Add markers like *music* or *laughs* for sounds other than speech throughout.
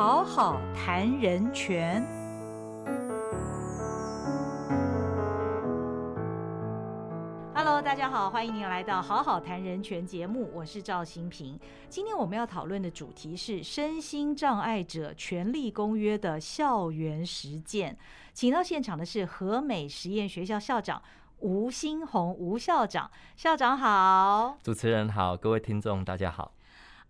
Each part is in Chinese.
好好谈人权。Hello，大家好，欢迎您来到《好好谈人权》节目，我是赵新平。今天我们要讨论的主题是身心障碍者权利公约的校园实践。请到现场的是和美实验学校校长吴新红吴校长，校长好，主持人好，各位听众大家好。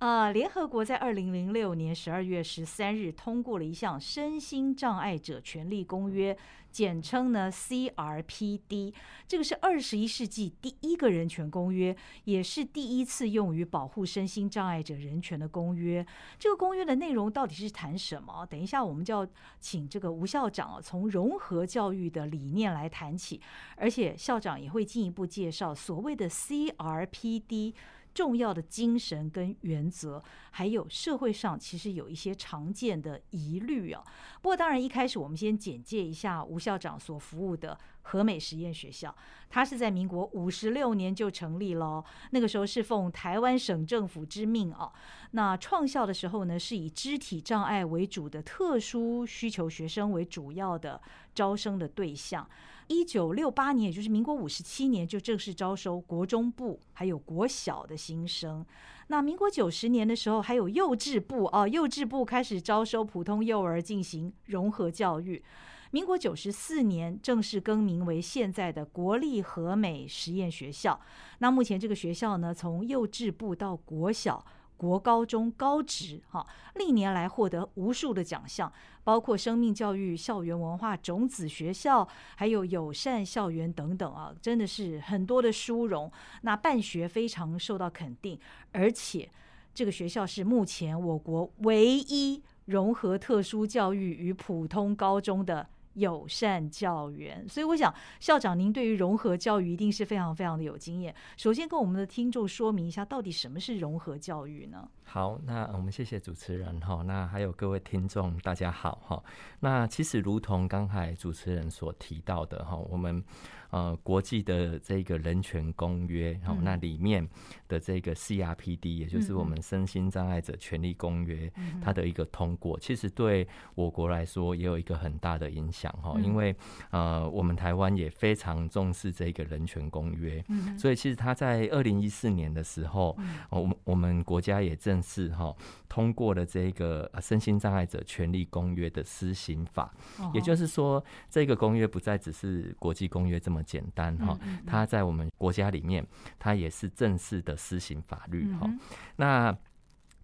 呃，联合国在二零零六年十二月十三日通过了一项身心障碍者权利公约，简称呢 CRPD。这个是二十一世纪第一个人权公约，也是第一次用于保护身心障碍者人权的公约。这个公约的内容到底是谈什么？等一下我们就要请这个吴校长啊，从融合教育的理念来谈起，而且校长也会进一步介绍所谓的 CRPD。重要的精神跟原则，还有社会上其实有一些常见的疑虑啊。不过，当然一开始我们先简介一下吴校长所服务的和美实验学校。它是在民国五十六年就成立了，那个时候是奉台湾省政府之命啊。那创校的时候呢，是以肢体障碍为主的特殊需求学生为主要的招生的对象。一九六八年，也就是民国五十七年，就正式招收国中部还有国小的新生。那民国九十年的时候，还有幼稚部啊，幼稚部开始招收普通幼儿进行融合教育。民国九十四年正式更名为现在的国立和美实验学校。那目前这个学校呢，从幼稚部到国小。国高中高职，哈，历年来获得无数的奖项，包括生命教育校园文化种子学校，还有友善校园等等啊，真的是很多的殊荣。那办学非常受到肯定，而且这个学校是目前我国唯一融合特殊教育与普通高中的。友善教员，所以我想校长您对于融合教育一定是非常非常的有经验。首先跟我们的听众说明一下，到底什么是融合教育呢？好，那我们谢谢主持人哈，那还有各位听众大家好哈。那其实如同刚才主持人所提到的哈，我们呃国际的这个人权公约哈，那里面的这个 CRPD，也就是我们身心障碍者权利公约，它的一个通过，其实对我国来说也有一个很大的影响。讲哈，因为呃，我们台湾也非常重视这个人权公约，所以其实它在二零一四年的时候，我们我们国家也正式哈通过了这个身心障碍者权利公约的施行法，也就是说，这个公约不再只是国际公约这么简单哈，它在我们国家里面，它也是正式的施行法律哈，那。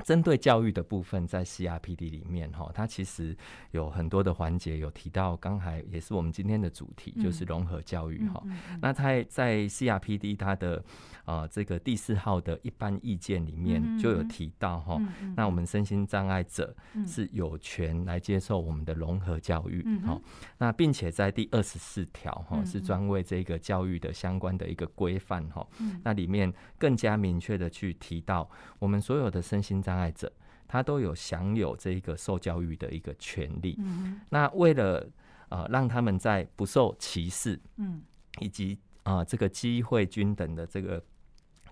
针对教育的部分，在 CRPD 里面哈，它其实有很多的环节，有提到，刚才也是我们今天的主题，就是融合教育哈。那它在 CRPD 它的呃这个第四号的一般意见里面就有提到哈，那我们身心障碍者是有权来接受我们的融合教育哈。那并且在第二十四条哈是专为这个教育的相关的一个规范哈。那里面更加明确的去提到，我们所有的身心障碍者，他都有享有这一个受教育的一个权利。嗯，那为了呃让他们在不受歧视，嗯，以及啊这个机会均等的这个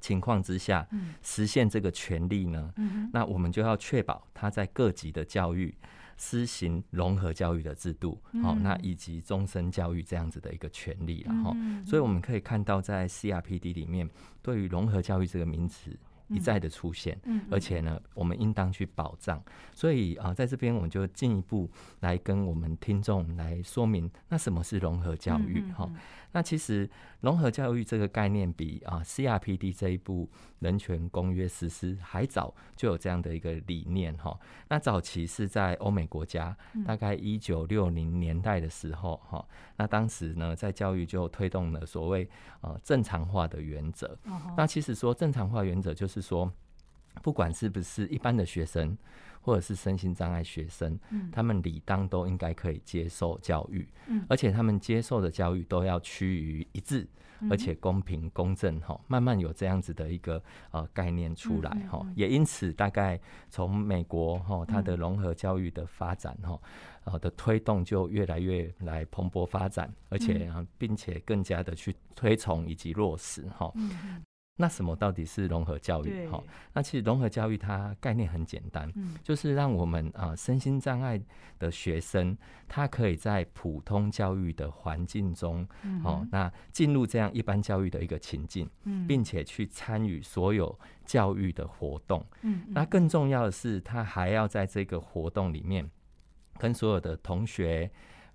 情况之下，嗯，实现这个权利呢，嗯，那我们就要确保他在各级的教育施行融合教育的制度，好，那以及终身教育这样子的一个权利了哈。所以我们可以看到，在 CRPD 里面，对于融合教育这个名词。一再的出现，而且呢，我们应当去保障。所以啊，在这边我们就进一步来跟我们听众来说明，那什么是融合教育？哈，那其实融合教育这个概念比啊 CRPD 这一部人权公约实施还早就有这样的一个理念哈。那早期是在欧美国家，大概一九六零年代的时候哈，那当时呢，在教育就推动了所谓呃正常化的原则。那其实说正常化原则就是。是说，不管是不是一般的学生，或者是身心障碍学生，嗯，他们理当都应该可以接受教育，嗯，而且他们接受的教育都要趋于一致，而且公平公正，哈，慢慢有这样子的一个呃概念出来，哈，也因此大概从美国哈它的融合教育的发展，哈，呃的推动就越来越来蓬勃发展，而且并且更加的去推崇以及落实，哈。那什么到底是融合教育？对。哈，那其实融合教育它概念很简单，嗯。就是让我们啊、身心障碍的学生，他可以在普通教育的环境中，嗯哦，那进入这样一般教育的一个情境，嗯。并且去参与所有教育的活动。嗯。那更重要的是，他还要在这个活动里面，跟所有的同学，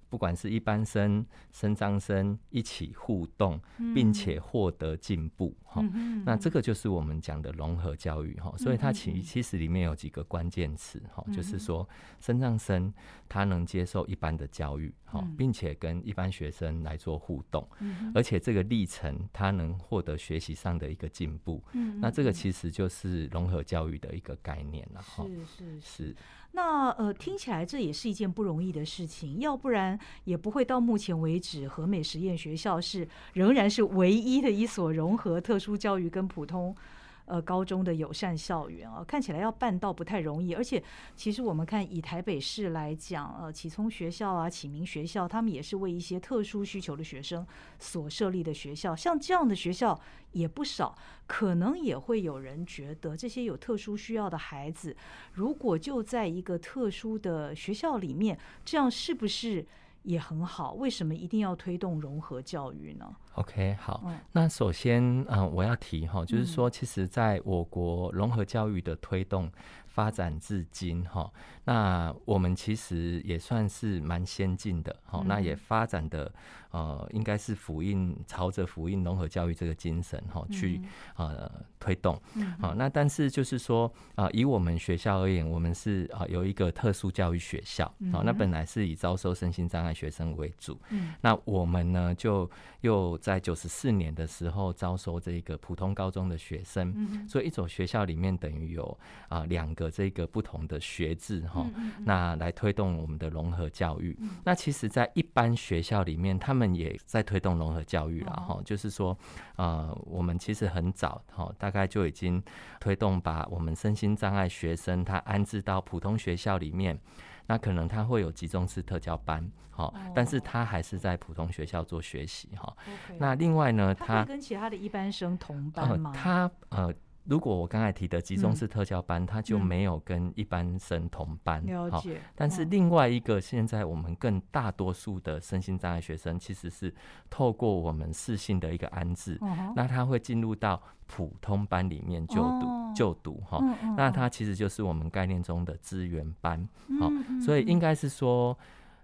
不管是一般生、生障生一起互动，并且获得进步。哈、那这个就是我们讲的融合教育哈，所以它其其实里面有几个关键词哈，嗯。就是说生障生他能接受一般的教育哈嗯，并且跟一般学生来做互动，嗯而且这个历程他能获得学习上的一个进步，嗯那这个嗯。其实就是融合教育的一个概念了哈。是是。是。那呃，听起来这也是一件不容易的事情，要不然也不会到目前为止，和美实验学校是仍然是唯一的一所融合特殊教育跟普通。呃，高中的友善校园啊，看起来要办到不太容易，而且其实我们看以台北市来讲，呃，启聪学校啊、启明学校，他们也是为一些特殊需求的学生所设立的学校，像这样的学校也不少，可能也会有人觉得这些有特殊需要的孩子，如果就在一个特殊的学校里面，这样是不是也很好？为什么一定要推动融合教育呢？OK，好，嗯。那首先，嗯、我要提哈，就是说，其实在我国融合教育的推动发展至今哈，那我们其实也算是蛮先进的，哈、那也嗯发展的呃，应该是辅印朝着辅印融合教育这个精神哈去呃推动，嗯。好、那但是就是说啊、以我们学校而言，我们是啊、有一个特殊教育学校，好、那本来是以招收身心障碍学生为主，嗯。那我们呢，就又在九十四年的时候招收这个普通高中的学生，嗯所以一所学校里面等于有啊两、个这个不同的学制哈。嗯那来推动我们的融合教育。那其实，在一般学校里面，他们也在推动融合教育了哦哈。就是说，呃，我们其实很早哈，大概就已经推动把我们身心障碍学生他安置到普通学校里面。那可能他会有集中式特教班，好，但是他还是在普通学校做学习哈。那另外呢，他跟其他的一般生同班呃吗？他呃，如果我刚才提的集中嗯。式特教班，他就嗯。没有跟一般生同班，好了解，嗯但是另外一个，现在我们更大多数的身心障碍学生，其实是透过我们适性的一个安置，嗯那他会进入到普通班里面就读、哦。就读哈。那他其实就是我们概念中的资源班，好、所以应嗯该是说，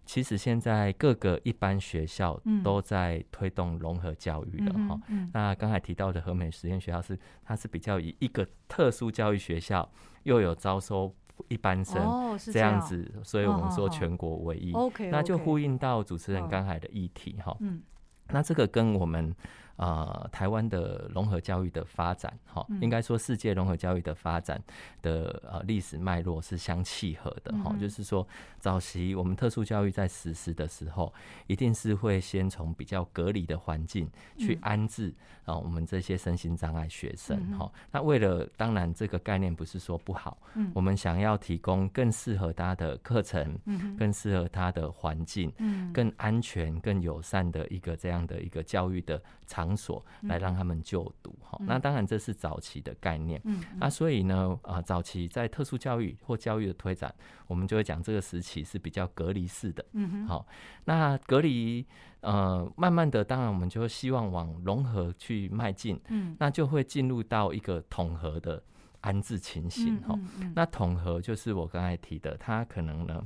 其实现在各个一般学校嗯都在推动融合教育了哈。那刚才提到的和美实验学校是，它是比较以一个特殊教育学校，又有招收一般生、这样样子，所以我们说全国唯一。那就呼应到主持人嗯刚才的议题哈。嗯那这个跟我们呃台湾的融合教育的发展哈，嗯应该说世界融合教育的发展的呃历史脉络是相契合的哈。就是说，早期我们特殊教育在实施的时候，一定是会先从比较隔离的环境去嗯安置啊、我们这些身心障碍学生哈。那为了当然这个概念不是说不好，嗯我们想要提供更适合他的课程，嗯更适合他的环境。嗯更安全、更友善的一个这样的一个教育的场所，来让他们就读哈、嗯。那当然这是早期的概念。嗯那所以呢，啊、早期在特殊教育或教育的推展，我们就会讲这个时期是比较隔离式的。嗯哼。好、那隔离，呃，慢慢的，当然我们就会希望往融合去迈进，嗯。那就会进入到一个统合的安置情形哈、嗯嗯。那统合就是我刚才提的，它可能呢，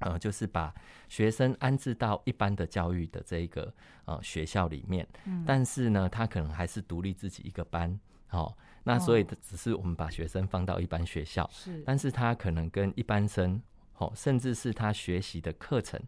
呃，就是把学生安置到一般的教育的这一个呃学校里面，嗯。但是呢，他可能还是独立自己一个班，哦、那所以哦。只是我们把学生放到一般学校，是。但是他可能跟一般生，哦，甚至是他学习的课程。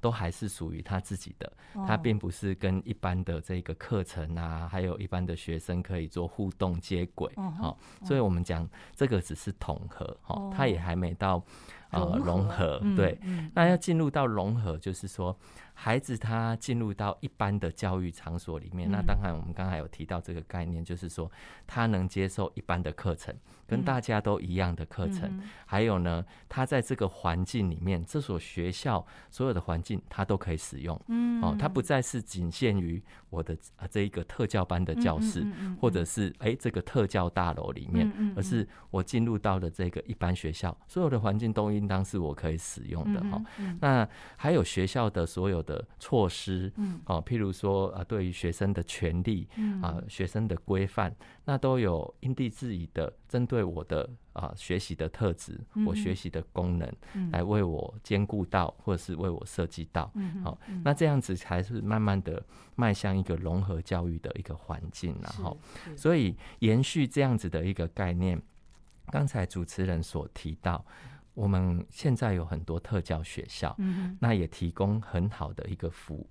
都还是属于他自己的，他哦并不是跟一般的这个课程啊，还有一般的学生可以做互动接轨，嗯哼好、所以我们讲这个只是统合，哈、哦。他也还没到呃融合，对，那要进入到融合，就是说。孩子他进入到一般的教育场所里面，那当然我们刚才有提到这个概念，就是说他能接受一般的课程，跟大家都一样的课程。还有呢，他在这个环境里面，这所学校所有的环境他都可以使用。嗯，哦，他不再是仅限于我的啊这一个特教班的教室，或者是哎这个特教大楼里面，而是我进入到了这个一般学校，所有的环境都应当是我可以使用的哈。那还有学校的所有。的措施，嗯，哦，譬如说啊，对于学生的权利，嗯。啊，学生的规范，那都有因地制宜的，针对我的啊学习的特质，我学习的功能，来为我兼顾到，或者是为我设计到，嗯，好，那这样子才是慢慢的迈向一个融合教育的一个环境，然后，所以延续这样子的一个概念，刚才主持人所提到。我们现在有很多特教学校，那也提供很好的一个服务。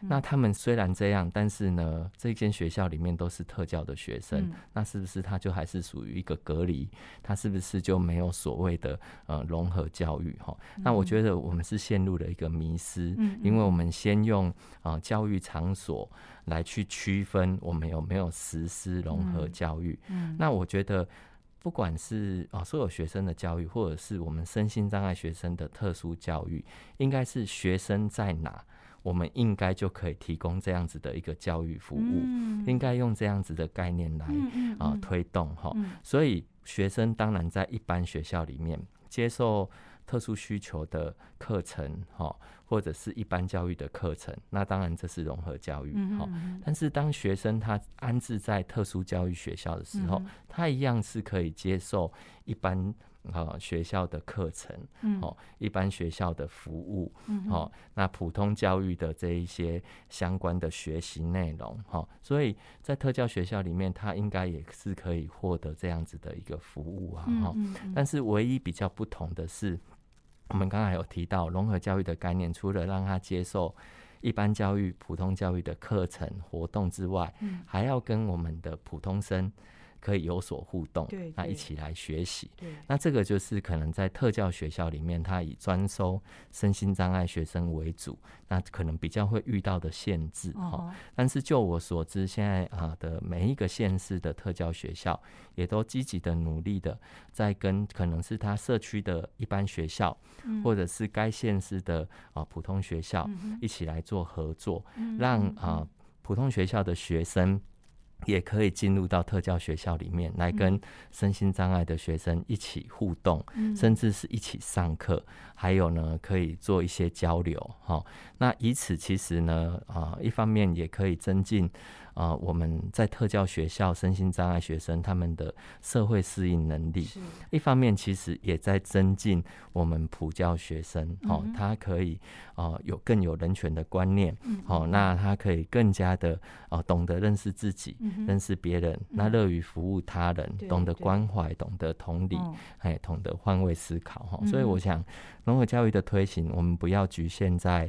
那他们虽然这样，但是呢，这间学校里面都是特教的学生，那是不是他就还是属于一个隔离？他是不是就没有所谓的呃融合教育？哈，那我觉得我们是陷入了一个迷失，因为我们先用啊教育场所来去区分我们有没有实施融合教育。那我觉得。不管是啊，所有学生的教育，或者是我们身心障碍学生的特殊教育，应该是学生在哪，我们应该就可以提供这样子的一个教育服务，应该用这样子的概念来啊推动哈。所以学生当然在一般学校里面接受特殊需求的课程哈。或者是一般教育的课程，那当然这是融合教育哈。但是当学生他安置在特殊教育学校的时候，他一样是可以接受一般啊学校的课程，哦，一般学校的服务，哦，那普通教育的这一些相关的学习内容，哈。所以在特教学校里面，他应该也是可以获得这样子的一个服务啊，哈。但是唯一比较不同的是。我们刚才有提到融合教育的概念，除了让他接受一般教育、普通教育的课程活动之外，还要跟我们的普通生。可以有所互动，那一起来学习。那这个就是可能在特教学校里面，它以专收身心障碍学生为主，那可能比较会遇到的限制哈。但是就我所知，现在啊的每一个县市的特教学校，也都积极的努力的在跟可能是他社区的一般学校，或者是该县市的啊普通学校一起来做合作，让啊普通学校的学生。也可以进入到特教学校里面来跟身心障碍的学生一起互动，甚至是一起上课，还有呢可以做一些交流哈。那以此其实呢啊一方面也可以增进。啊，我们在特教学校身心障碍学生他们的社会适应能力，一方面其实也在增进我们普教学生，哦，他可以啊有更有人权的观念，哦，那他可以更加的啊懂得认识自己，认识别人，那乐于服务他人，懂得关怀，懂得同理，哎，懂得换位思考，哈，所以我想融合教育的推行，我们不要局限在。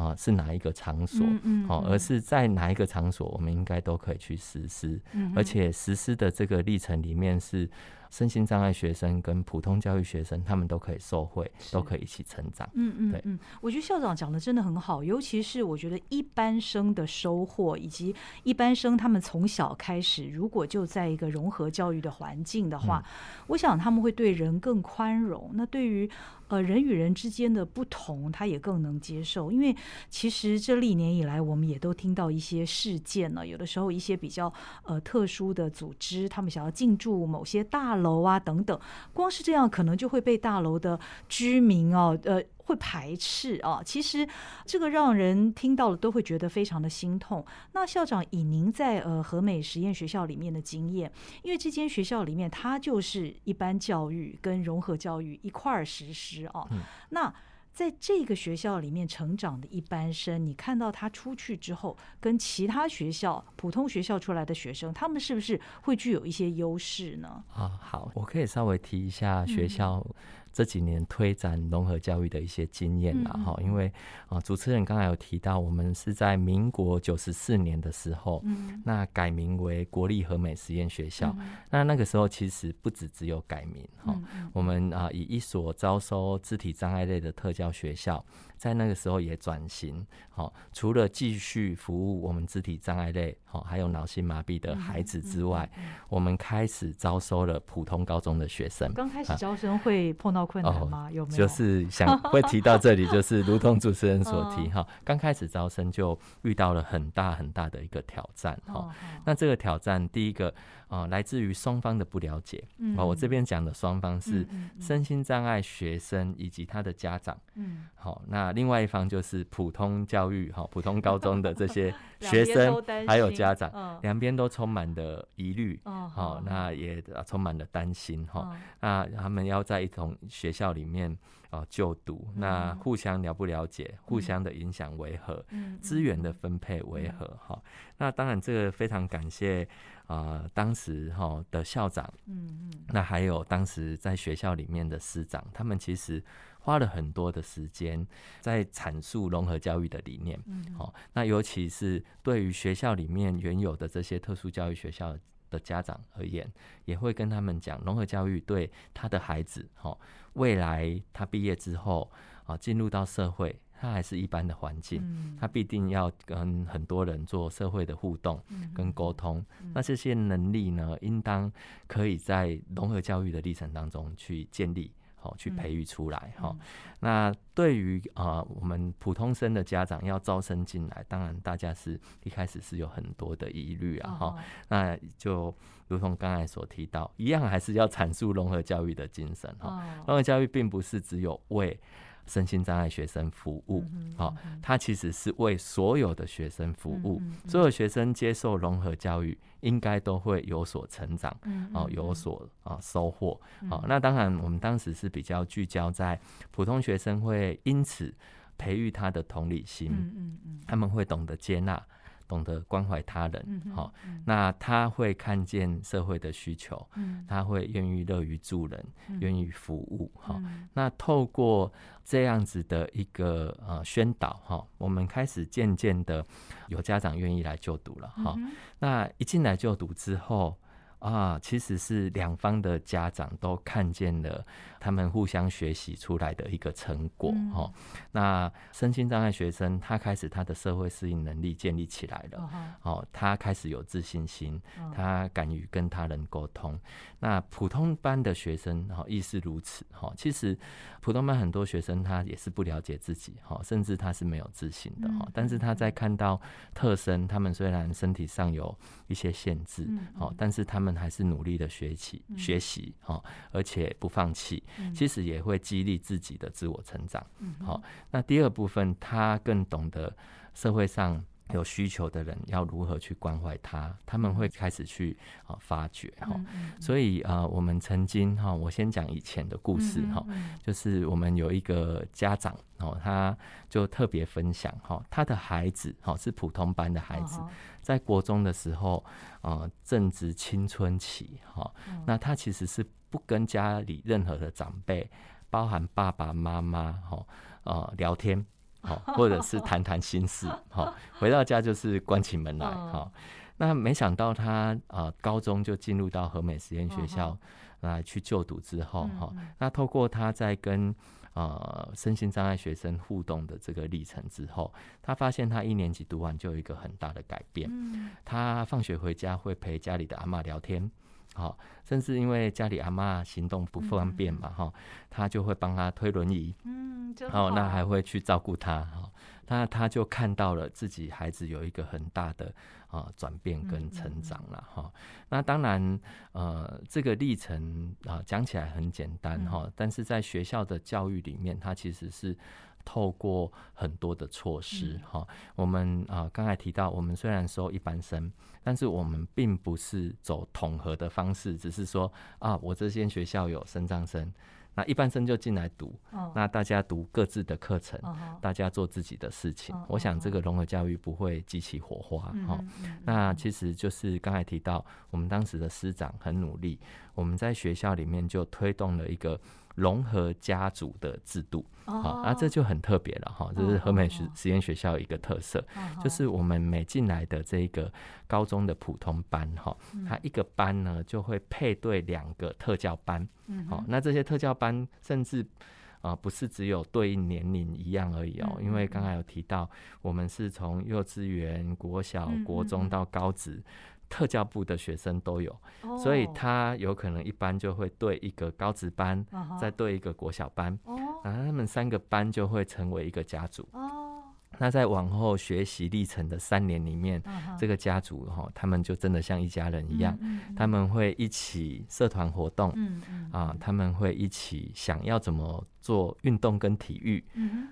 啊，是哪一个场所？好，而是在哪一个场所，我们应该都可以去实施，而且实施的这个历程里面是。身心障碍学生跟普通教育学生，他们都可以受惠，都可以一起成长。嗯嗯，对，嗯，我觉得校长讲的真的很好，尤其是我觉得一般生的收获，以及一般生他们从小开始，如果就在一个融合教育的环境的话，我想他们会对人更宽容。那对于呃人与人之间的不同，他也更能接受。因为其实这历年以来，我们也都听到一些事件呢，有的时候一些比较呃特殊的组织，他们想要进驻某些大。楼啊，等等，光是这样可能就会被大楼的居民哦，呃，会排斥啊。其实这个让人听到了都会觉得非常的心痛。那校长以您在呃和美实验学校里面的经验，因为这间学校里面它就是一般教育跟融合教育一块儿实施啊，那。在这个学校里面成长的一般生，你看到他出去之后，跟其他学校普通学校出来的学生，他们是不是会具有一些优势呢？啊，好，我可以稍微提一下学校这几年推展融合教育的一些经验啦，哈，因为啊，主持人刚才有提到，我们是在民国九十四年的时候，那改名为国立和美实验学校。那那个时候其实不止只有改名，哈，我们啊以一所招收肢体障碍类的特教学校。在那个时候也转型，好，除了继续服务我们肢体障碍类，好，还有脑性麻痹的孩子之外，我们开始招收了普通高中的学生。刚开始招生会碰到困难吗？有没有？就是想会提到这里，*laughs* 就是如同主持人所提哈，刚开始招生就遇到了很大很大的一个挑战哈。那这个挑战，第一个。啊，来自于双方的不了解。哦，我这边讲的双方是身心障碍学生以及他的家长。嗯，好，那另外一方就是普通教育哈，普通高中的这些 *laughs* 学生还有家长，两边都充满的疑虑。哦好，那也充满了担心哈。那他们要在一同学校里面啊就读，那互相了不了解，互相的影响为何？资源的分配为何？哈，那当然这个非常感谢。啊，当时哈的校长，嗯嗯，那还有当时在学校里面的师长，他们其实花了很多的时间在阐述融合教育的理念。嗯，好，那尤其是对于学校里面原有的这些特殊教育学校的家长而言，也会跟他们讲，融合教育对他的孩子，哈，未来他毕业之后啊，进入到社会。他还是一般的环境，他必定要跟很多人做社会的互动跟沟通。那这些能力呢，应当可以在融合教育的历程当中去建立，好去培育出来。哈，那对于啊，我们普通生的家长要招生进来，当然大家是一开始是有很多的疑虑啊。哈，那就如同刚才所提到，一样还是要阐述融合教育的精神。哈，融合教育并不是只有为身心障碍学生服务，好，它其实是为所有的学生服务。所有学生接受融合教育，应该都会有所成长，哦，有所啊收获。好，那当然，我们当时是比较聚焦在普通学生会因此培育他的同理心，他们会懂得接纳。懂得关怀他人，好，那他会看见社会的需求，他会愿意乐于助人，愿意服务，哈。那透过这样子的一个呃宣导，哈，我们开始渐渐的有家长愿意来就读了，哈。那一进来就读之后。啊，其实是两方的家长都看见了他们互相学习出来的一个成果哈。那身心障碍学生他开始他的社会适应能力建立起来了，哦，他开始有自信心，他敢于跟他人沟通。那普通班的学生哈亦是如此哈。其实普通班很多学生他也是不了解自己哈，甚至他是没有自信的哈。但是他在看到特生，他们虽然身体上有一些限制，好，但是他们还是努力的学习学习哈，而且不放弃，其实也会激励自己的自我成长。好，那第二部分，他更懂得社会上有需求的人要如何去关怀他，他们会开始去啊发掘哈。所以啊，我们曾经哈，我先讲以前的故事哈，就是我们有一个家长哦，他就特别分享哈，他的孩子哈是普通班的孩子。在国中的时候，啊，正值青春期，哈，那他其实是不跟家里任何的长辈，包含爸爸妈妈，哈，呃，聊天，好，或者是 *laughs* 谈谈心事，好，回到家就是关起门来，哈。那没想到他啊，高中就进入到和美实验学校来去就读之后，哈，那透过他在跟呃，身心障碍学生互动的这个历程之后，他发现他一年级读完就有一个很大的改变。嗯，他放学回家会陪家里的阿妈聊天，好，甚至因为家里阿妈行动不方便嘛，哈，他就会帮他推轮椅。嗯，好，那还会去照顾他，哈，那他就看到了自己孩子有一个很大的。啊，转变跟成长了哈。那当然，呃，这个历程啊，讲起来很简单哈，但是在学校的教育里面，它其实是透过很多的措施哈。我们啊，刚才提到，我们虽然收一般生，但是我们并不是走统合的方式，只是说啊，我这间学校有生障生。那一般生就进来读，那大家读各自的课程，大家做自己的事情。我想这个融合教育不会激起火花哈。那其实就是刚才提到，我们当时的师长很努力。我们在学校里面就推动了一个融合家族的制度，好，那这就很特别了哈，这是和美实实验学校一个特色，就是我们每进来的这个高中的普通班哈，它一个班呢就会配对两个特教班，好，那这些特教班甚至。啊，不是只有对应年龄一样而已哦，因为刚才有提到，我们是从幼稚园、国小、国中到高职，特教部的学生都有，所以他有可能一般就会对一个高职班，再对一个国小班，然后他们三个班就会成为一个家族。那在往后学习历程的三年里面，这个家族哈，他们就真的像一家人一样，他们会一起社团活动，啊，他们会一起想要怎么做运动跟体育，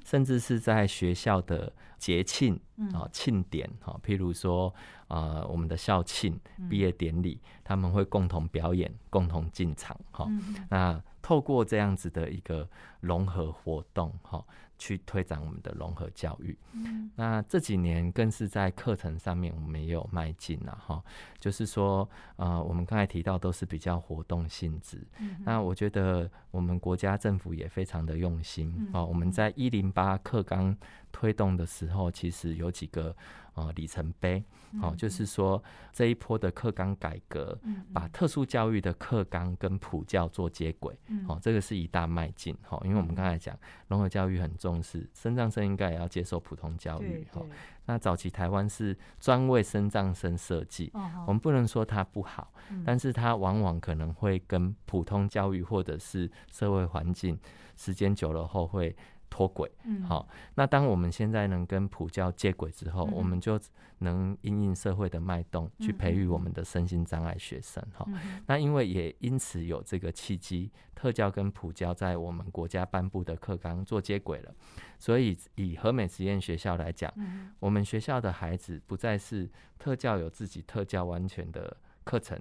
甚至是在学校的节庆啊庆典哈，譬如说啊我们的校庆、毕业典礼，他们会共同表演、共同进场哈。那透过这样子的一个融合活动哈。去推展我们的融合教育，嗯，那这几年更是在课程上面我们也有迈进了哈，就是说，呃，我们刚才提到都是比较活动性质，嗯，那我觉得我们国家政府也非常的用心哦，我们在一零八课纲推动的时候，其实有几个。呃，里程碑，哦，就是说这一波的课纲改革，把特殊教育的课纲跟普教做接轨，哦，这个是一大迈进，哈，因为我们刚才讲融合教育很重视，生障生应该也要接受普通教育，哈，那早期台湾是专为生障生设计，我们不能说它不好，但是它往往可能会跟普通教育或者是社会环境时间久了后会。脱轨，嗯，好，那当我们现在能跟普教接轨之后，我们就能因应社会的脉动，去培育我们的身心障碍学生，哈，那因为也因此有这个契机，特教跟普教在我们国家颁布的课纲做接轨了，所以以和美实验学校来讲，我们学校的孩子不再是特教有自己特教完全的。课程，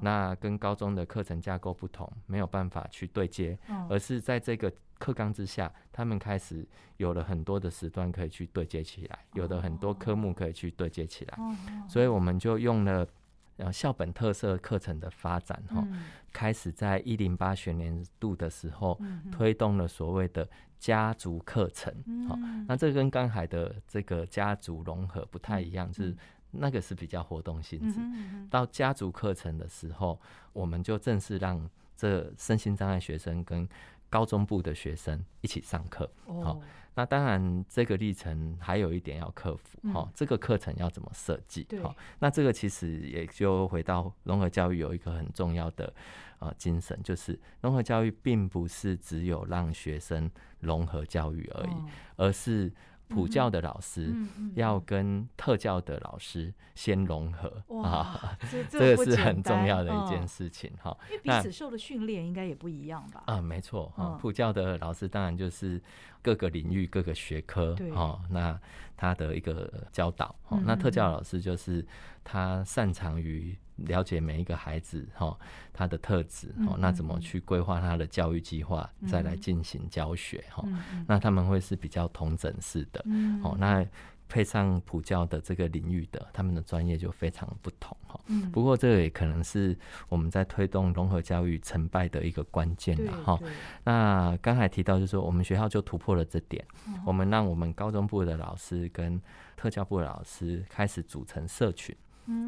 那跟高中的课程架构不同，没有办法去对接，而是在这个课纲之下，他们开始有了很多的时段可以去对接起来，有的很多科目可以去对接起来，所以我们就用了呃校本特色课程的发展哈，开始在一零八学年度的时候推动了所谓的家族课程，好，那这跟刚才的这个家族融合不太一样，是。那个是比较活动性质，到家族课程的时候，我们就正式让这身心障碍学生跟高中部的学生一起上课。好，那当然这个历程还有一点要克服。好，这个课程要怎么设计？好，那这个其实也就回到融合教育有一个很重要的呃精神，就是融合教育并不是只有让学生融合教育而已，而是。普教的老师要跟特教的老师先融合啊，这 *laughs* 个是很重要的一件事情哈。因为彼此受的训练应该也不一样吧？啊，没错哈。普教的老师当然就是各个领域、各个学科哈，那他的一个教导。那特教老师就是他擅长于。了解每一个孩子哈，他的特质哈，那怎么去规划他的教育计划，再来进行教学哈？那他们会是比较同整式的，哦，那配上普教的这个领域的，他们的专业就非常不同哈。不过这也可能是我们在推动融合教育成败的一个关键了哈。那刚才提到就是说，我们学校就突破了这点，我们让我们高中部的老师跟特教部的老师开始组成社群。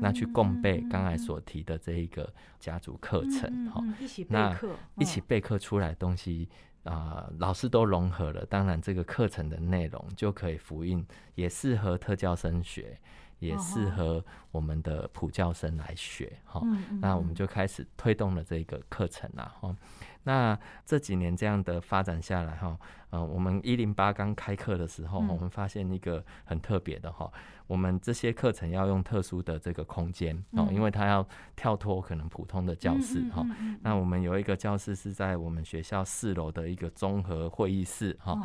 那去共备刚才所提的这一个家族课程，哈，一起备课，一起备课出来的东西啊，老师都融合了，当然这个课程的内容就可以复印，也适合特教生学，也适合我们的普教生来学，哈，那我们就开始推动了这个课程啦，哈。那这几年这样的发展下来哈，嗯，我们一零八刚开课的时候，我们发现一个很特别的哈，我们这些课程要用特殊的这个空间哦，因为它要跳脱可能普通的教室哈。那我们有一个教室是在我们学校四楼的一个综合会议室哈，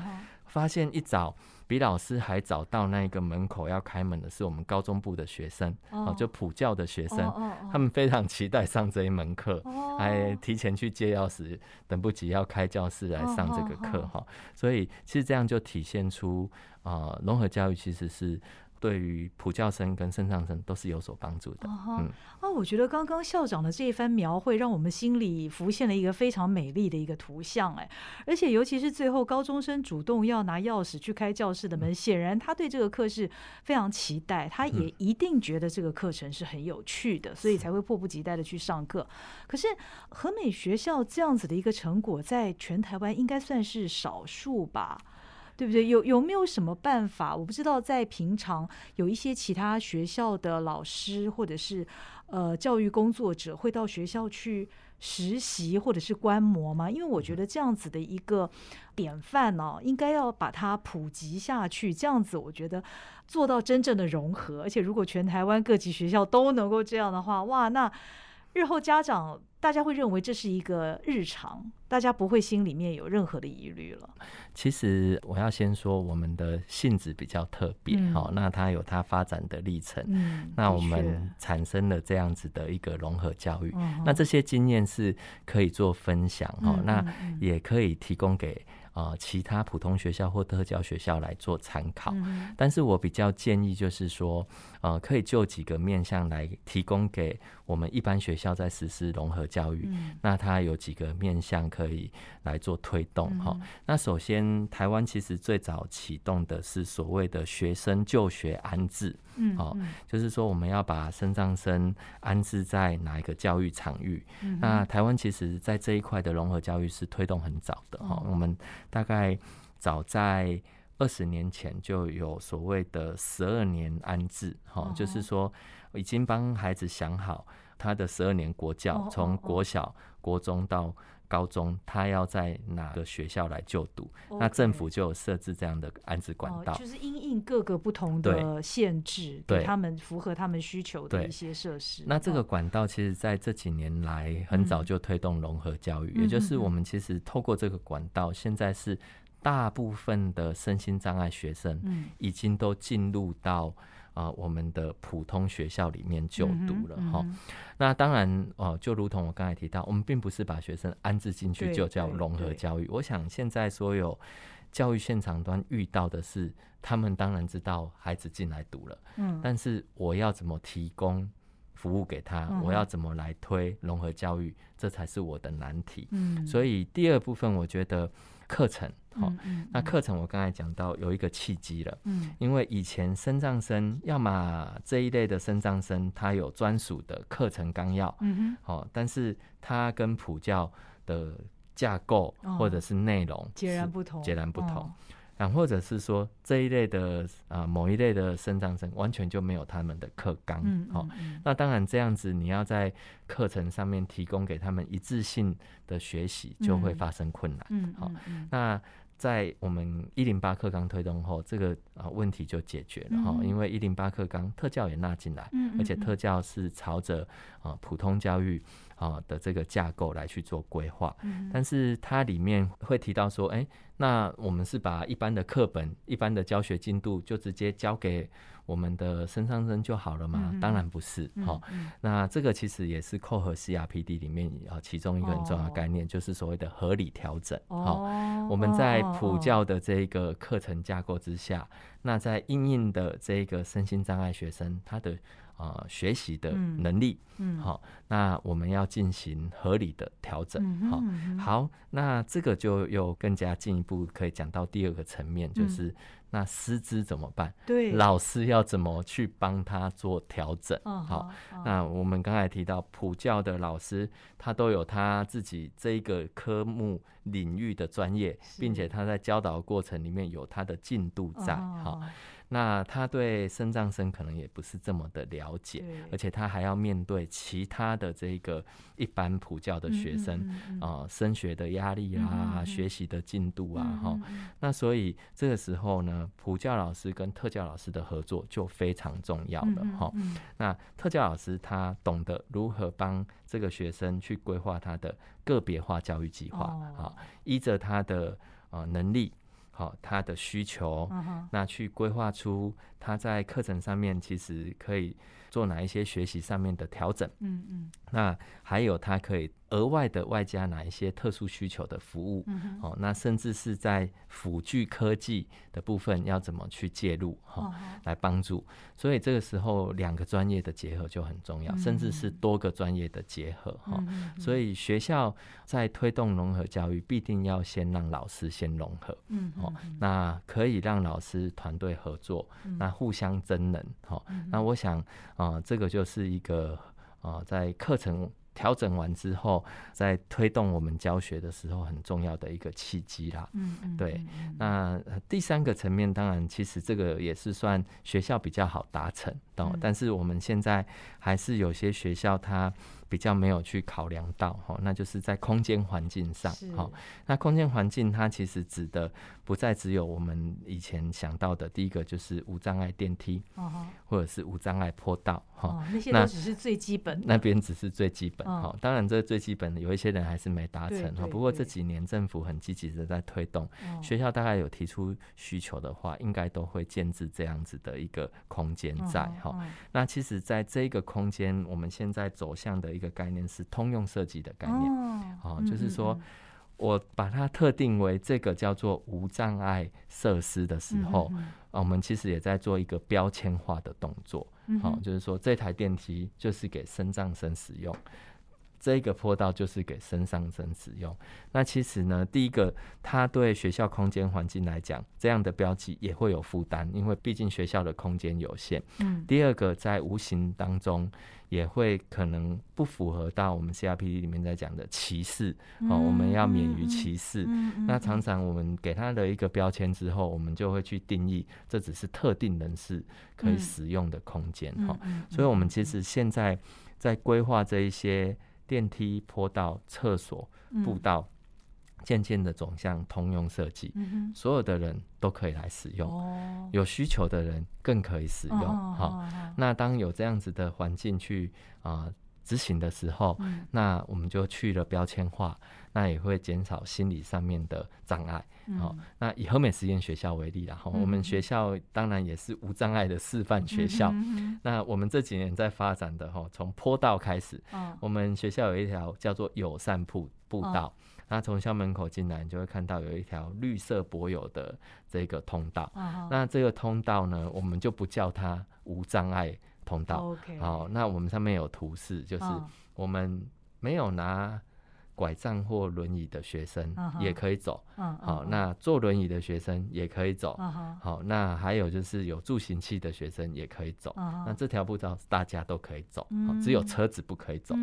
发现一早。比老师还早到那个门口要开门的是我们高中部的学生哦，就普教的学生，他们非常期待上这一门课，还提前去借钥匙，等不及要开教室来上这个课哈。所以其实这样就体现出啊，融合教育其实是对于普教生跟升上生都是有所帮助的。嗯啊，我觉得刚刚校长的这一番描绘，让我们心里浮现了一个非常美丽的一个图像，哎，而且尤其是最后高中生主动要拿钥匙去开教室的门，显然他对这个课是非常期待，他也一定觉得这个课程是很有趣的，所以才会迫不及待的去上课。可是和美学校这样子的一个成果，在全台湾应该算是少数吧？对不对？有有没有什么办法？我不知道，在平常有一些其他学校的老师或者是呃教育工作者会到学校去实习或者是观摩吗？因为我觉得这样子的一个典范呢，应该要把它普及下去。这样子，我觉得做到真正的融合。而且，如果全台湾各级学校都能够这样的话，哇，那日后家长。大家会认为这是一个日常，大家不会心里面有任何的疑虑了。其实我要先说，我们的性质比较特别，好，那它有它发展的历程，嗯，那我们产生了这样子的一个融合教育，那这些经验是可以做分享，哈，那也可以提供给。啊，其他普通学校或特教学校来做参考，但是我比较建议就是说，呃，可以就几个面向来提供给我们一般学校在实施融合教育。那它有几个面向可以来做推动哈。那首先，台湾其实最早启动的是所谓的学生就学安置。嗯，哦，就是说我们要把生障生安置在哪一个教育场域？那台湾其实在这一块的融合教育是推动很早的哈。我们大概早在二十年前就有所谓的十二年安置，哈，就是说已经帮孩子想好他的十二年国教，从国小、国中到。高中他要在哪个学校来就读？那政府就有设置这样的安置管道，就是因应各个不同的限制，对。他们符合他们需求的一些设施。那这个管道其实在这几年来很早就推动融合教育，也就是我们其实透过这个管道，现在是大部分的身心障碍学生已经都进入到。啊，我们的普通学校里面就读了哈。那当然哦，就如同我刚才提到，我们并不是把学生安置进去就叫融合教育。我想现在所有教育现场端遇到的是，他们当然知道孩子进来读了，嗯，但是我要怎么提供服务给他？我要怎么来推融合教育？这才是我的难题。嗯，所以第二部分，我觉得。课程，好，那课程我刚才讲到有一个契机了，嗯，因为以前生障生，要么这一类的生障生，他有专属的课程纲要，嗯哼，好，但是他跟普教的架构或者是内容截然不同，截然不同。啊，或者是说这一类的啊，某一类的生长生完全就没有他们的课纲，好，那当然这样子，你要在课程上面提供给他们一致性的学习，就会发生困难，嗯，好，那在我们一零八课纲推动后，这个啊问题就解决了哈，因为一零八课纲特教也纳进来，而且特教是朝着啊普通教育。啊的这个架构来去做规划，但是它里面会提到说，哎，那我们是把一般的课本、一般的教学进度就直接交给我们的升上生就好了吗？当然不是，哈。那这个其实也是扣合 CRPD 里面啊其中一个很重要的概念，就是所谓的合理调整。好，我们在普教的这个课程架构之下，那在应用的这个身心障碍学生，他的。啊，学习的能力，嗯，好，那我们要进行合理的调整，好，好，那这个就又更加进一步可以讲到第二个层面，就是那师资怎么办？对，老师要怎么去帮他做调整？好，那我们刚才提到普教的老师，他都有他自己这一个科目领域的专业，并且他在教导过程里面有他的进度在，好。那他对生障生可能也不是这么的了解，而且他还要面对其他的这个一般普教的学生啊，升学的压力啊，学习的进度啊，哈。那所以这个时候呢，普教老师跟特教老师的合作就非常重要了，哈。那特教老师他懂得如何帮这个学生去规划他的个别化教育计划，啊，依着他的呃能力。好，他的需求，那去规划出他在课程上面其实可以做哪一些学习上面的调整，嗯嗯。那还有他可以额外的外加哪一些特殊需求的服务，嗯，哦，那甚至是在辅具科技的部分要怎么去介入，哈、哦来帮助。所以这个时候两个专业的结合就很重要，甚至是多个专业的结合，哈、嗯所以学校在推动融合教育，必定要先让老师先融合，嗯哦，那可以让老师团队合作，那互相增能，哈、那我想啊、呃这个就是一个啊、呃在课程调整完之后，在推动我们教学的时候很重要的一个契机啦。嗯嗯对，那呃第三个层面，当然其实这个也是算学校比较好达成但是我们现在还是有些学校它比较没有去考量到哈，那就是在空间环境上是哈。那空间环境它其实指的不再只有我们以前想到的，第一个就是无障碍电梯哦或者是无障碍坡道哈。哦，那些都只是最基本的，那边只是最基本嗯哈、当然这最基本的有一些人还是没达成哈。不过这几年政府很积极的在推动，哦学校大概有提出需求的话，应该都会建制这样子的一个空间在嗯哈、嗯。那其实，在这个空间，我们现在走向的一个概念是通用设计的概念。哦。哦嗯嗯就是说嗯。我把它特定为这个叫做无障碍设施的时候，嗯。啊我们其实也在做一个标签化的动作。好、就是说这台电梯就是给身障生使用，这个坡道就是给身上生使用。那其实呢，第一个，它对学校空间环境来讲，这样的标记也会有负担，因为毕竟学校的空间有限。嗯第二个，在无形当中也会可能不符合到我们 CRPD 里面在讲的歧视哦，我们要免于歧视。那常常我们给他的一个标签之后，我们就会去定义这只是特定人士可以嗯使用的空间哈、所以，我们其实现在在规划这一些电梯、坡道、厕所、步道，渐渐的走向通用设计，嗯所有的人都可以来使用，哦。有需求的人更可以使用哦哈、哦哦那当有这样子的环境去啊、执行的时候，嗯那我们就去了标签化，那也会减少心理上面的障碍。好、嗯那以和美实验学校为例啦，哈、我们学校当然也是无障碍的示范学校。嗯那我们这几年在发展的哈，从坡道开始，哦我们学校有一条叫做友善步步道。那从校门口进来，你就会看到有一条绿色柏油的这个通道。哦那这个通道呢，我们就不叫它无障碍通道。好，那我们上面有图示，就是嗯我们没有拿拐杖或轮椅的学生也可以走。嗯好，那坐轮椅的学生也可以走。好，那还有就是有助行器的学生也可以走。嗯那这条步道大家都可以走，只有车子不可以走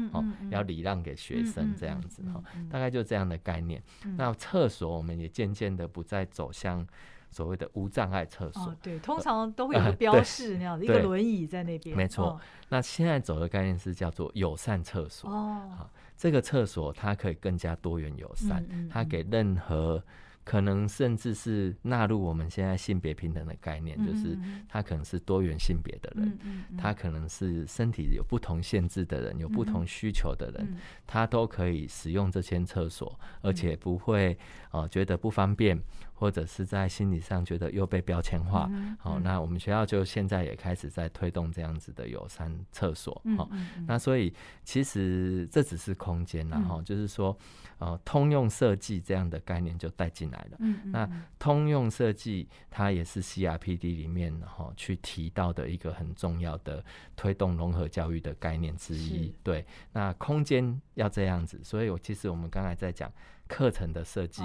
要礼让给学嗯生嗯这样子大概就这样的概念。那厕所我们也渐渐的不再走向所谓的无障碍厕所。哦，对，通常都会有个呃标对示那样的一个轮椅在那边，没错。那现在走的概念是叫做友善厕所。哦，好这个厕所它可以更加多元友善，嗯嗯它给任何可能甚至是纳入我们现在性别平等的概念，就是嗯他可能是多元性别的人，他可能是身体有不同限制的人，有不同需求的人，嗯他都可以使用这间厕所，而且不会呃觉得不方便，或者是在心理上觉得又被标签化。嗯好、那我们学校就现在也开始在推动这样子的友善厕所。那所以其实这只是空间啦，哈、就是说，呃，通用设计这样的概念就带进来了。那通用设计它也是 CRPD 里面哈、去提到的一个很重要的推动融合教育的概念之一。对，那空间要这样子，所以我其实我们刚才在讲课程的设计、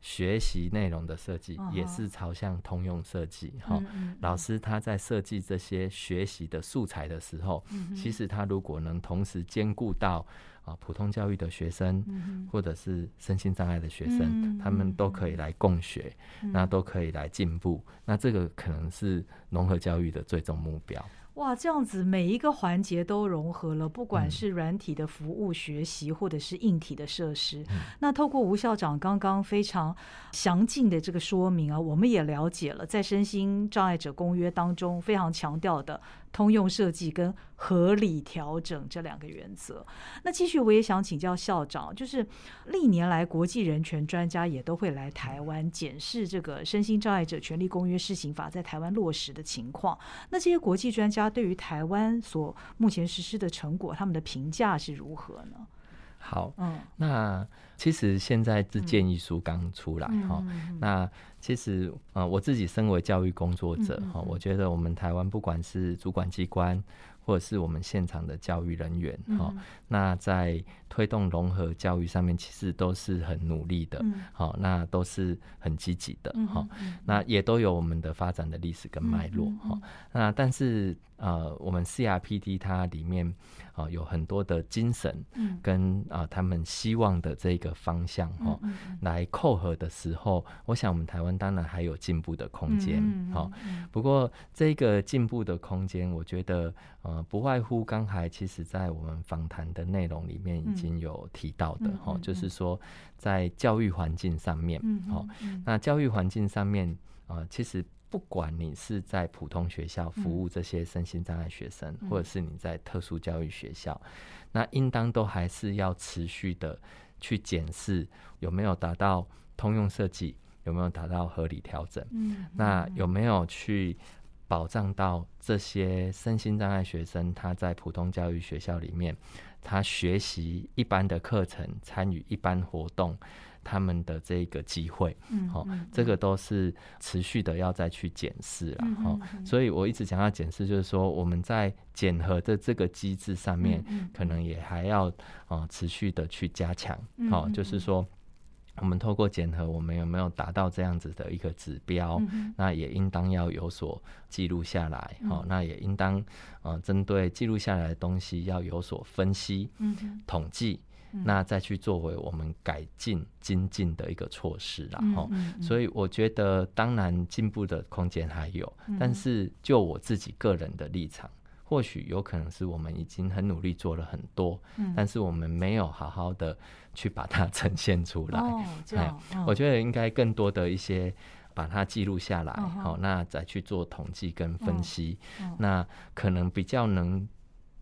学习内容的设计也是朝向通用设计哈。嗯嗯老师他在设计这些学习的素材的时候，嗯其实他如果能同时兼顾到啊普通教育的学生，嗯或者是身心障碍的学生，嗯他们都可以来共学，嗯那都可以来进步。那这个可能是融合教育的最终目标。哇，这样子每一个环节都融合了，不管是软体的服务、学习，或者是硬体的设施。那透过吴校长刚刚非常详尽的这个说明啊，我们也了解了在身心障碍者公约当中非常强调的。通用设计跟合理调整这两个原则。那继续，我也想请教校长，就是历年来国际人权专家也都会来台湾检视这个《身心障碍者权利公约施行法》在台湾落实的情况。那这些国际专家对于台湾所目前实施的成果，他们的评价是如何呢？好，嗯，那其实现在这建议书刚出来哈，那其实呃，我自己身为教育工作者哈，我觉得我们台湾不管是主管机关。或者是我们现场的教育人员，哈，那在推动融合教育上面，其实都是很努力的，好，那都是很积极的，哈，那也都有我们的发展的历史跟脉络，哈，那但是呃，我们 CRPD 它里面啊有很多的精神，嗯。跟啊他们希望的这个方向，哈，来扣合的时候，我想我们台湾当然还有进步的空间，好，不过这个进步的空间，我觉得呃。不外乎刚才其实，在我们访谈的内容里面已经有提到的哈，就是说在教育环境上面，好，那教育环境上面啊，其实不管你是在普通学校服务这些身心障碍学生，或者是你在特殊教育学校，那应当都还是要持续的去检视有没有达到通用设计，有没有达到合理调整，嗯，那有没有去。保障到这些身心障碍学生，他在普通教育学校里面，他学习一般的课程、参与一般活动，他们的这个机会，嗯，好，这个都是持续的要再去检视了，哈。所以我一直想要检视，就是说我们在检核的这个机制上面，可能也还要啊持续的去加强，好，就是说。我们透过检核，我们有没有达到这样子的一个指标？那也应当要有所记录下来。好，那也应当呃，针对记录下来的东西要有所分析、统计，那再去作为我们改进、精进的一个措施然后，所以我觉得，当然进步的空间还有，但是就我自己个人的立场。或许有可能是我们已经很努力做了很多，但是我们没有好好的去把它呈现出来。哦，这样，我觉得应该更多的一些把它记录下来，好，那再去做统计跟分析，那可能比较能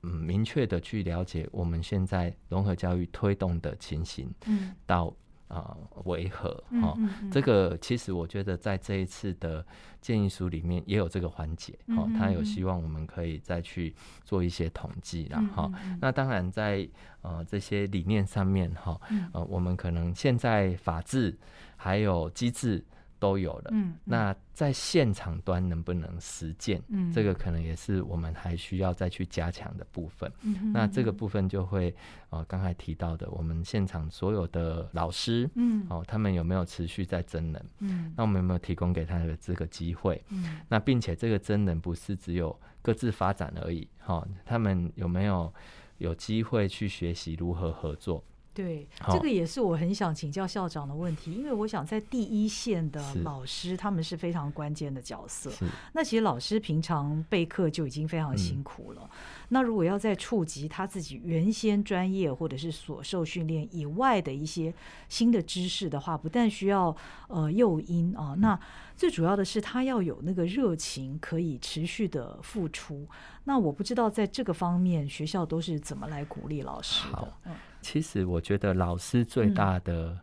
嗯明确的去了解我们现在融合教育推动的情形，嗯，到。啊，维和哈，这个其实我觉得在这一次的建议书里面也有这个环节，哈，他有希望我们可以再去做一些统计，然后，那当然在呃这些理念上面，哈，呃，我们可能现在法治还有机制。都有了，嗯，那在现场端能不能实践？嗯，这个可能也是我们还需要再去加强的部分。嗯，那这个部分就会，呃，刚才提到的，我们现场所有的老师，嗯，哦，他们有没有持续在真人？嗯，那我们有没有提供给他的这个机会？嗯，那并且这个真人不是只有各自发展而已，哈，他们有没有有机会去学习如何合作？对，这个也是我很想请教校长的问题，因为我想在第一线的老师，他们是非常关键的角色。那其实老师平常备课就已经非常辛苦了，那如果要再触及他自己原先专业或者是所受训练以外的一些新的知识的话，不但需要呃诱因啊，那最主要的是他要有那个热情，可以持续的付出。那我不知道在这个方面，学校都是怎么来鼓励老师的？嗯。其实我觉得老师最大的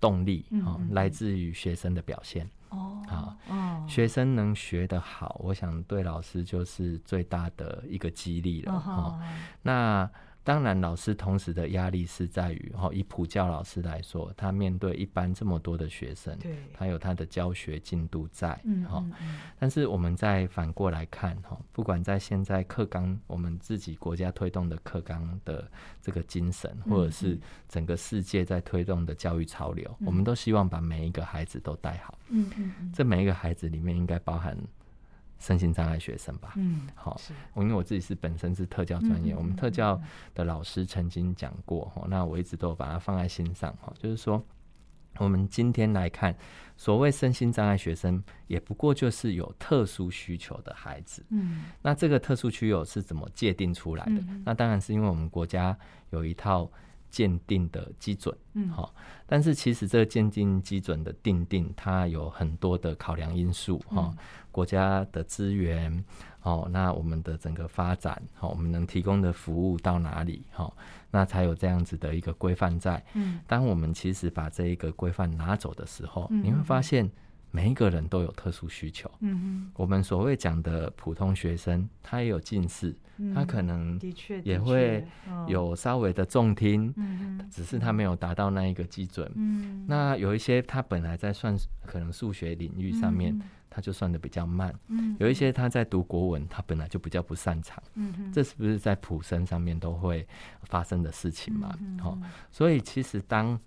动力啊，来自于学生的表现。哦，啊，学生能学得好，我想对老师就是最大的一个激励了。哈，那。当然，老师同时的压力是在于，哈，以普教老师来说，他面对一般这么多的学生，对，他有他的教学进度在，嗯，哈。但是我们再反过来看，哈，不管在现在课纲，我们自己国家推动的课纲的这个精神，或者是整个世界在推动的教育潮流，我们都希望把每一个孩子都带好。嗯嗯，这每一个孩子里面应该包含。身心障碍学生吧，嗯，好，我因为我自己是本身是特教专业，我们特教的老师曾经讲过哈，那我一直都把它放在心上哈，就是说，我们今天来看，所谓身心障碍学生，也不过就是有特殊需求的孩子。嗯那这个特殊需求是怎么界定出来的？嗯那当然是因为我们国家有一套鉴定的基准。嗯好、但是其实这个鉴定基准的定定，它有很多的考量因素哈、嗯国家的资源，哦，那我们的整个发展，好、我们能提供的服务到哪里，哈、那才有这样子的一个规范在。嗯当我们其实把这一个规范拿走的时候，嗯你会发现每一个人都有特殊需求。嗯我们所谓讲的普通学生，他也有近视，嗯他可能的确也会有稍微的重听，嗯只是他没有达到那一个基准。嗯那有一些他本来在算可能数学领域上面，他就算的比较慢；嗯有一些他在读国文，他本来就比较不擅长。这是不是在普生上面都会发生的事情嘛？嗯好、所以其实当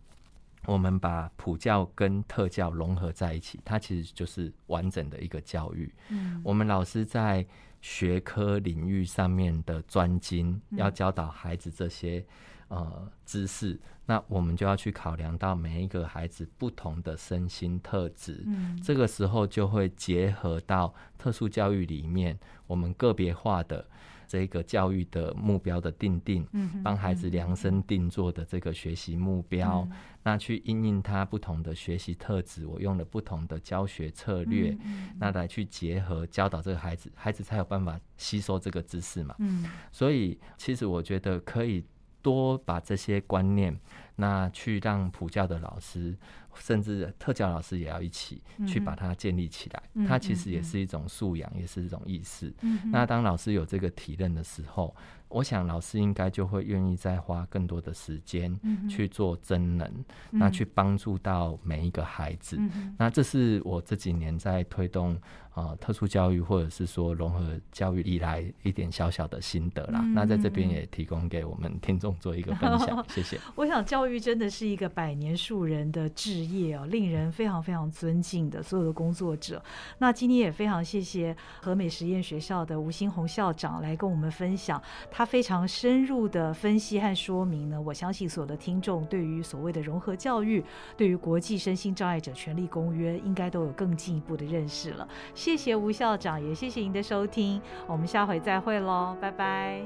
我们把普教跟特教融合在一起，它其实就是完整的一个教育。嗯我们老师在学科领域上面的专精，嗯要教导孩子这些呃知识，那我们就要去考量到每一个孩子不同的身心特质。嗯这个时候就会结合到特殊教育里面我们个别化的这个教育的目标的定定，嗯帮孩子量身定做的这个学习目标，嗯。那去因应他不同的学习特质，我用了不同的教学策略，嗯那来去结合教导这个孩子，孩子才有办法吸收这个知识嘛。嗯。所以其实我觉得可以多把这些观念，那去让普教的老师，甚至特教老师也要一起去把它建立起来。嗯它其实也嗯是一种素养，也是一种意识。嗯那当老师有这个体认的时候，我想老师应该就会愿意再花更多的时间去做真能，那嗯去帮助到每一个孩子。嗯那这是我这几年在推动呃特殊教育或者是说融合教育以来一点小小的心得啦。嗯那在这边也提供给我们听众做一个分享，*laughs* 谢谢。我想教育真的是一个百年树人的志业哦，令人非常非常尊敬的所有的工作者。那今天也非常谢谢和美实验学校的吴新红校长来跟我们分享，他非常深入的分析和说明呢。我相信所有的听众对于所谓的融合教育，对于国际身心障碍者权利公约，应该都有更进一步的认识了。谢谢吴校长，也谢谢您的收听，我们下回再会喽，拜拜。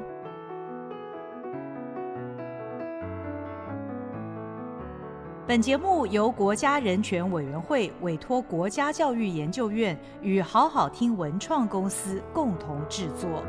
本节目由国家人权委员会委托国家教育研究院与好好听文创公司共同制作。